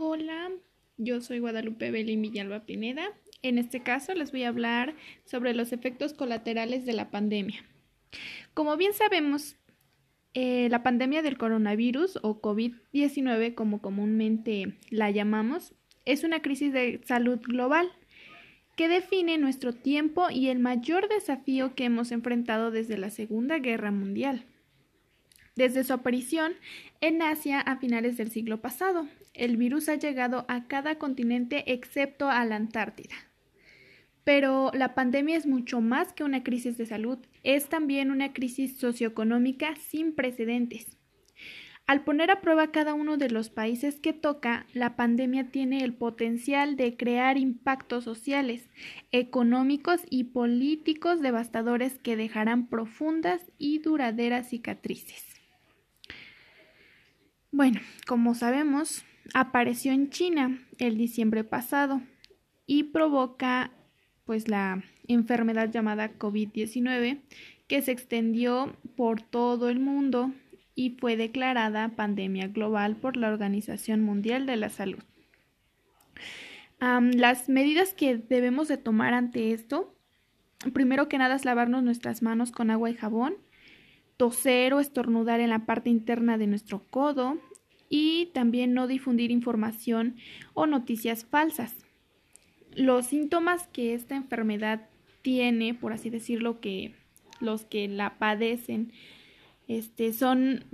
Hola, yo soy Guadalupe Belín Villalba Pineda. En este caso les voy a hablar sobre los efectos colaterales de la pandemia. Como bien sabemos, eh, la pandemia del coronavirus o COVID-19, como comúnmente la llamamos, es una crisis de salud global que define nuestro tiempo y el mayor desafío que hemos enfrentado desde la Segunda Guerra Mundial. Desde su aparición en Asia a finales del siglo pasado, el virus ha llegado a cada continente excepto a la Antártida. Pero la pandemia es mucho más que una crisis de salud, es también una crisis socioeconómica sin precedentes. Al poner a prueba cada uno de los países que toca, la pandemia tiene el potencial de crear impactos sociales, económicos y políticos devastadores que dejarán profundas y duraderas cicatrices. Bueno, como sabemos, apareció en China el diciembre pasado y provoca pues la enfermedad llamada COVID-19 que se extendió por todo el mundo y fue declarada pandemia global por la Organización Mundial de la Salud. las medidas que debemos de tomar ante esto, primero que nada es lavarnos nuestras manos con agua y jabón, toser o estornudar en la parte interna de nuestro codo y también no difundir información o noticias falsas. Los síntomas que esta enfermedad tiene, por así decirlo, que los que la padecen, este, son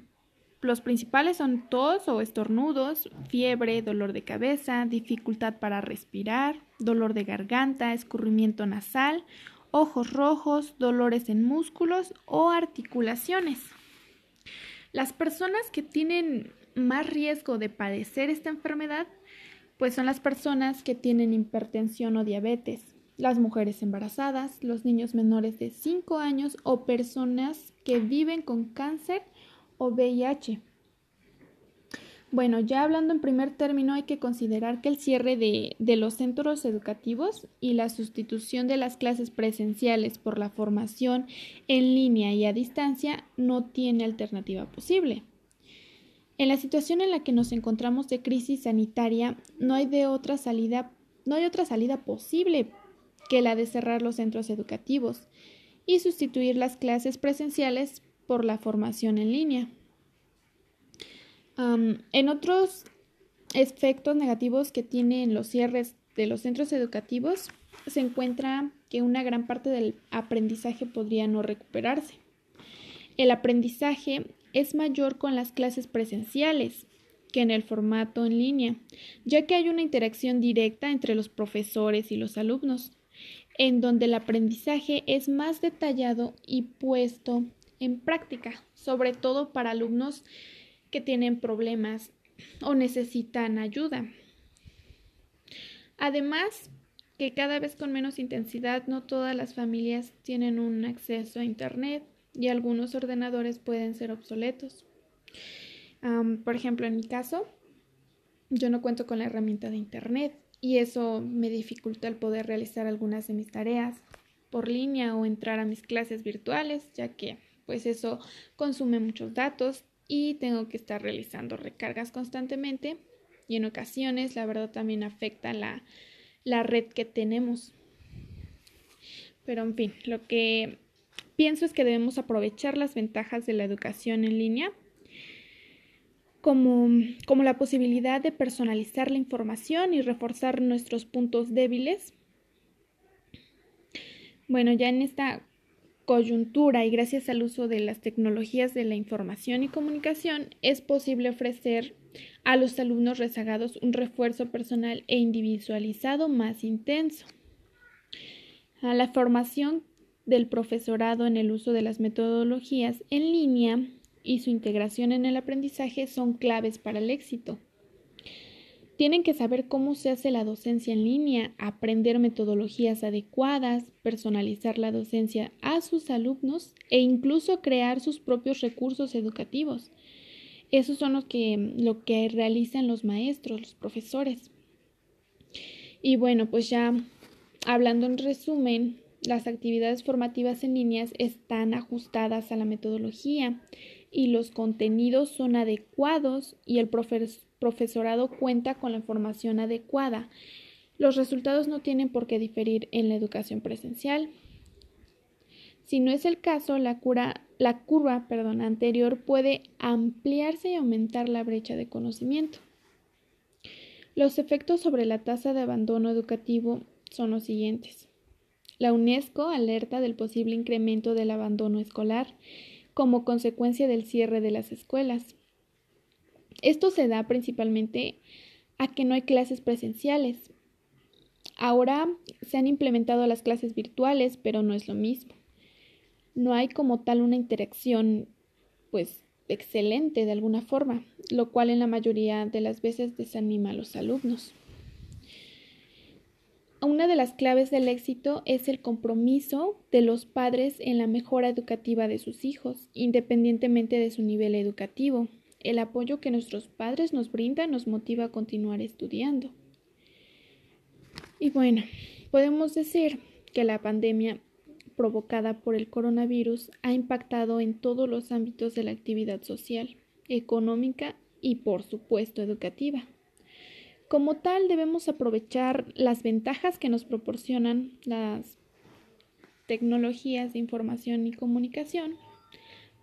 los principales son tos o estornudos, fiebre, dolor de cabeza, dificultad para respirar, dolor de garganta, escurrimiento nasal ojos rojos, dolores en músculos o articulaciones. Las personas que tienen más riesgo de padecer esta enfermedad, pues son las personas que tienen hipertensión o diabetes, las mujeres embarazadas, los niños menores de 5 años o personas que viven con cáncer o VIH. Bueno, ya hablando en primer término, hay que considerar que el cierre de, los centros educativos y la sustitución de las clases presenciales por la formación en línea y a distancia no tiene alternativa posible. En la situación en la que nos encontramos de crisis sanitaria, no hay de otra salida, no hay otra salida posible que la de cerrar los centros educativos y sustituir las clases presenciales por la formación en línea en otros efectos negativos que tienen los cierres de los centros educativos, se encuentra que una gran parte del aprendizaje podría no recuperarse. El aprendizaje es mayor con las clases presenciales que en el formato en línea, ya que hay una interacción directa entre los profesores y los alumnos, en donde el aprendizaje es más detallado y puesto en práctica, sobre todo para alumnos que tienen problemas o necesitan ayuda. Además, que cada vez con menos intensidad no todas las familias tienen un acceso a Internet y algunos ordenadores pueden ser obsoletos. por ejemplo, en mi caso, yo no cuento con la herramienta de Internet y eso me dificulta el poder realizar algunas de mis tareas por línea o entrar a mis clases virtuales, ya que pues eso consume muchos datos y tengo que estar realizando recargas constantemente y en ocasiones la verdad también afecta la, la red que tenemos. Pero en fin, lo que pienso es que debemos aprovechar las ventajas de la educación en línea como, como, la posibilidad de personalizar la información y reforzar nuestros puntos débiles. Bueno, ya en esta coyuntura y gracias al uso de las tecnologías de la información y comunicación es posible ofrecer a los alumnos rezagados un refuerzo personal e individualizado más intenso. La formación del profesorado en el uso de las metodologías en línea y su integración en el aprendizaje son claves para el éxito. Tienen que saber cómo se hace la docencia en línea, aprender metodologías adecuadas, personalizar la docencia a sus alumnos e incluso crear sus propios recursos educativos. Esos son los que, lo que realizan los maestros, los profesores. Y bueno, pues ya hablando en resumen, las actividades formativas en líneas están ajustadas a la metodología y los contenidos son adecuados y el profesorado cuenta con la información adecuada. Los resultados no tienen por qué diferir en la educación presencial. Si no es el caso, la, curva anterior puede ampliarse y aumentar la brecha de conocimiento. Los efectos sobre la tasa de abandono educativo son los siguientes. La UNESCO alerta del posible incremento del abandono escolar como consecuencia del cierre de las escuelas. Esto se da principalmente a que no hay clases presenciales. Ahora se han implementado las clases virtuales, pero no es lo mismo. No hay como tal una interacción, pues, excelente de alguna forma, lo cual en la mayoría de las veces desanima a los alumnos. Una de las claves del éxito es el compromiso de los padres en la mejora educativa de sus hijos, independientemente de su nivel educativo. El apoyo que nuestros padres nos brindan nos motiva a continuar estudiando. Y bueno, podemos decir que la pandemia provocada por el coronavirus ha impactado en todos los ámbitos de la actividad social, económica y por supuesto educativa. Como tal, debemos aprovechar las ventajas que nos proporcionan las tecnologías de información y comunicación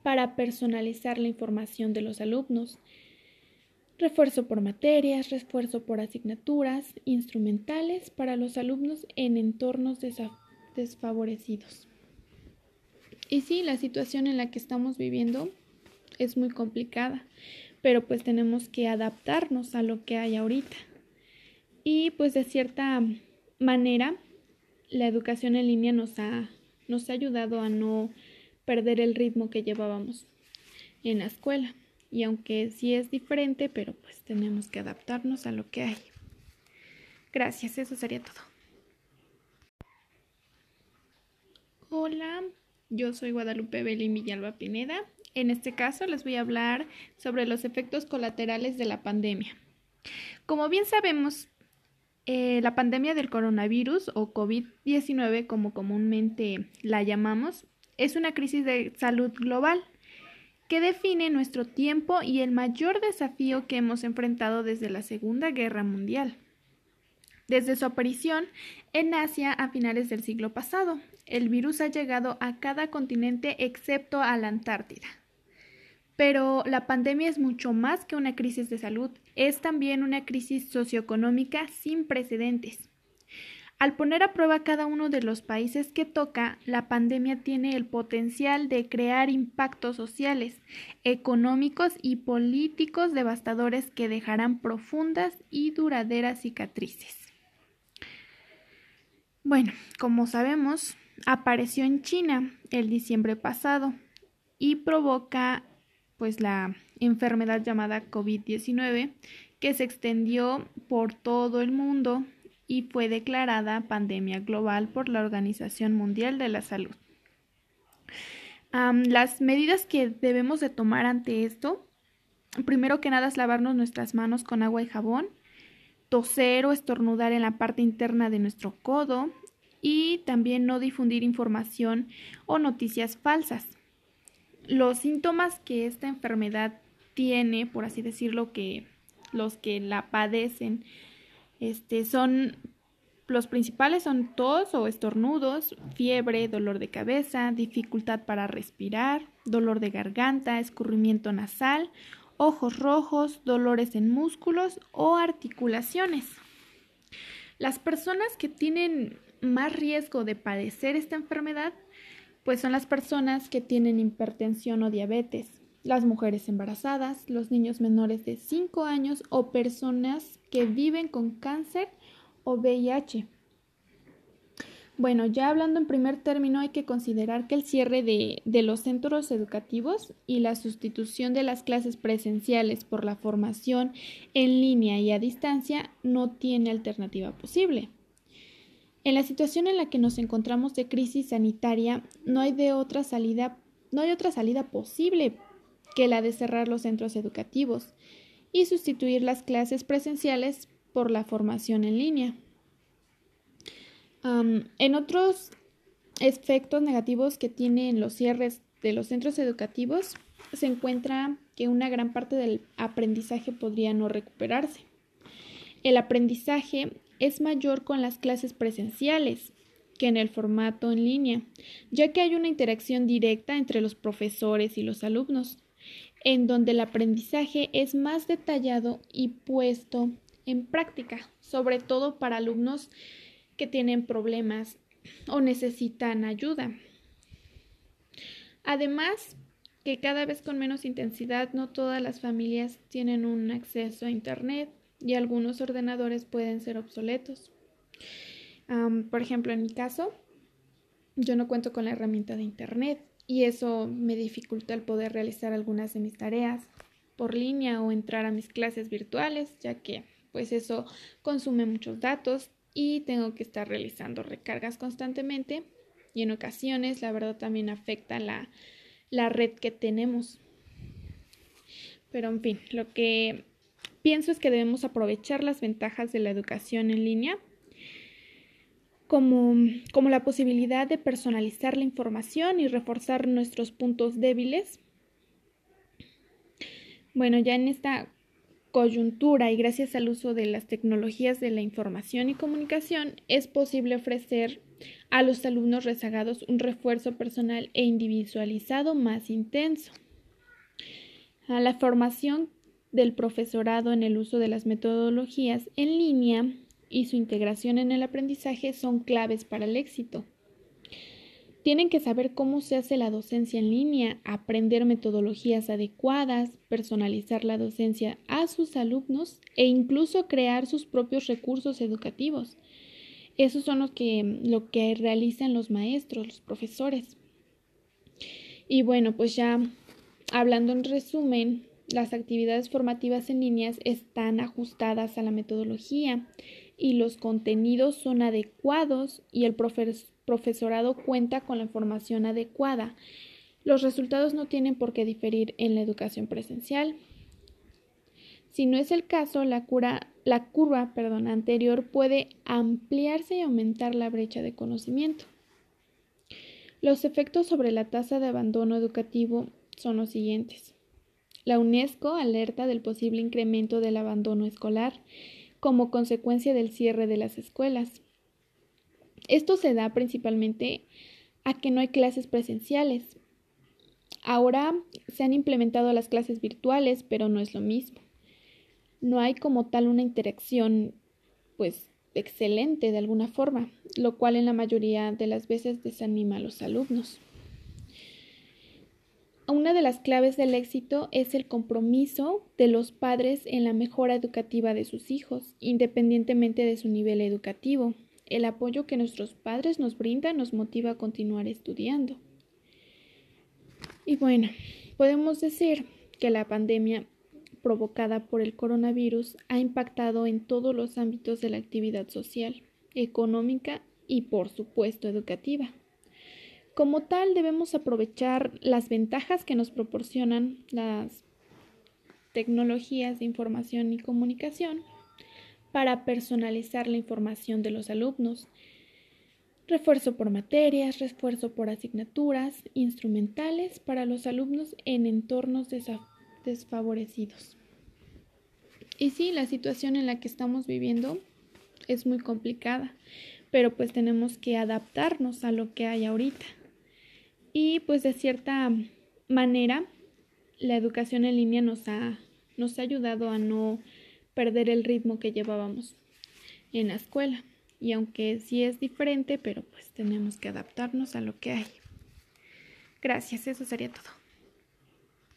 para personalizar la información de los alumnos. Refuerzo por materias, refuerzo por asignaturas, instrumentales para los alumnos en entornos desfavorecidos. Y sí, la situación en la que estamos viviendo es muy complicada, pero pues tenemos que adaptarnos a lo que hay ahorita. Y pues de cierta manera, la educación en línea nos ha, nos ha ayudado a no perder el ritmo que llevábamos en la escuela. Y aunque sí es diferente, pero pues tenemos que adaptarnos a lo que hay. Gracias, eso sería todo. Hola, yo soy Guadalupe Belín Villalba Pineda. En este caso les voy a hablar sobre los efectos colaterales de la pandemia. Como bien sabemos, eh, la pandemia del coronavirus o COVID-19, como comúnmente la llamamos, es una crisis de salud global que define nuestro tiempo y el mayor desafío que hemos enfrentado desde la Segunda Guerra Mundial. Desde su aparición en Asia a finales del siglo pasado, el virus ha llegado a cada continente excepto a la Antártida. Pero la pandemia es mucho más que una crisis de salud, es también una crisis socioeconómica sin precedentes. Al poner a prueba cada uno de los países que toca, la pandemia tiene el potencial de crear impactos sociales, económicos y políticos devastadores que dejarán profundas y duraderas cicatrices. Bueno, como sabemos, apareció en China el diciembre pasado y provoca pues la enfermedad llamada COVID-19 que se extendió por todo el mundo y fue declarada pandemia global por la Organización Mundial de la Salud. las medidas que debemos de tomar ante esto, primero que nada es lavarnos nuestras manos con agua y jabón, toser o estornudar en la parte interna de nuestro codo y también no difundir información o noticias falsas los síntomas que esta enfermedad tiene, por así decirlo, que los que la padecen, este, son los principales son tos o estornudos, fiebre, dolor de cabeza, dificultad para respirar, dolor de garganta, escurrimiento nasal, ojos rojos, dolores en músculos o articulaciones. Las personas que tienen más riesgo de padecer esta enfermedad pues son las personas que tienen hipertensión o diabetes, las mujeres embarazadas, los niños menores de 5 años o personas que viven con cáncer o VIH. Bueno, ya hablando en primer término, hay que considerar que el cierre de, de, los centros educativos y la sustitución de las clases presenciales por la formación en línea y a distancia no tiene alternativa posible. En la situación en la que nos encontramos de crisis sanitaria, no hay de otra salida, no hay otra salida posible que la de cerrar los centros educativos y sustituir las clases presenciales por la formación en línea. en otros efectos negativos que tienen los cierres de los centros educativos, se encuentra que una gran parte del aprendizaje podría no recuperarse. El aprendizaje es mayor con las clases presenciales que en el formato en línea, ya que hay una interacción directa entre los profesores y los alumnos, en donde el aprendizaje es más detallado y puesto en práctica, sobre todo para alumnos que tienen problemas o necesitan ayuda. Además, que cada vez con menos intensidad no todas las familias tienen un acceso a Internet y algunos ordenadores pueden ser obsoletos. por ejemplo, en mi caso, yo no cuento con la herramienta de Internet y eso me dificulta el poder realizar algunas de mis tareas por línea o entrar a mis clases virtuales, ya que pues eso consume muchos datos y tengo que estar realizando recargas constantemente y en ocasiones la verdad también afecta la, la red que tenemos. Pero en fin, lo que pienso es que debemos aprovechar las ventajas de la educación en línea como, como, la posibilidad de personalizar la información y reforzar nuestros puntos débiles. Bueno, ya en esta coyuntura y gracias al uso de las tecnologías de la información y comunicación es posible ofrecer a los alumnos rezagados un refuerzo personal e individualizado más intenso. A la formación del profesorado en el uso de las metodologías en línea y su integración en el aprendizaje son claves para el éxito. Tienen que saber cómo se hace la docencia en línea, aprender metodologías adecuadas, personalizar la docencia a sus alumnos e incluso crear sus propios recursos educativos. Esos son los que, lo que realizan los maestros, los profesores. Y bueno, pues ya hablando en resumen, las actividades formativas en líneas están ajustadas a la metodología y los contenidos son adecuados y el profesor profesorado cuenta con la información adecuada. Los resultados no tienen por qué diferir en la educación presencial. Si no es el caso, la, curva anterior puede ampliarse y aumentar la brecha de conocimiento. Los efectos sobre la tasa de abandono educativo son los siguientes. La UNESCO alerta del posible incremento del abandono escolar como consecuencia del cierre de las escuelas. Esto se da principalmente a que no hay clases presenciales. Ahora se han implementado las clases virtuales, pero no es lo mismo. No hay como tal una interacción, pues, excelente de alguna forma, lo cual en la mayoría de las veces desanima a los alumnos. Una de las claves del éxito es el compromiso de los padres en la mejora educativa de sus hijos, independientemente de su nivel educativo. El apoyo que nuestros padres nos brindan nos motiva a continuar estudiando. Y bueno, podemos decir que la pandemia provocada por el coronavirus ha impactado en todos los ámbitos de la actividad social, económica y por supuesto educativa. Como tal, debemos aprovechar las ventajas que nos proporcionan las tecnologías de información y comunicación para personalizar la información de los alumnos. Refuerzo por materias, refuerzo por asignaturas, instrumentales para los alumnos en entornos desfavorecidos. Y sí, la situación en la que estamos viviendo es muy complicada, pero pues tenemos que adaptarnos a lo que hay ahorita. Y pues de cierta manera, la educación en línea nos ha, nos ha ayudado a no perder el ritmo que llevábamos en la escuela. Y aunque sí es diferente, pero pues tenemos que adaptarnos a lo que hay. Gracias, eso sería todo.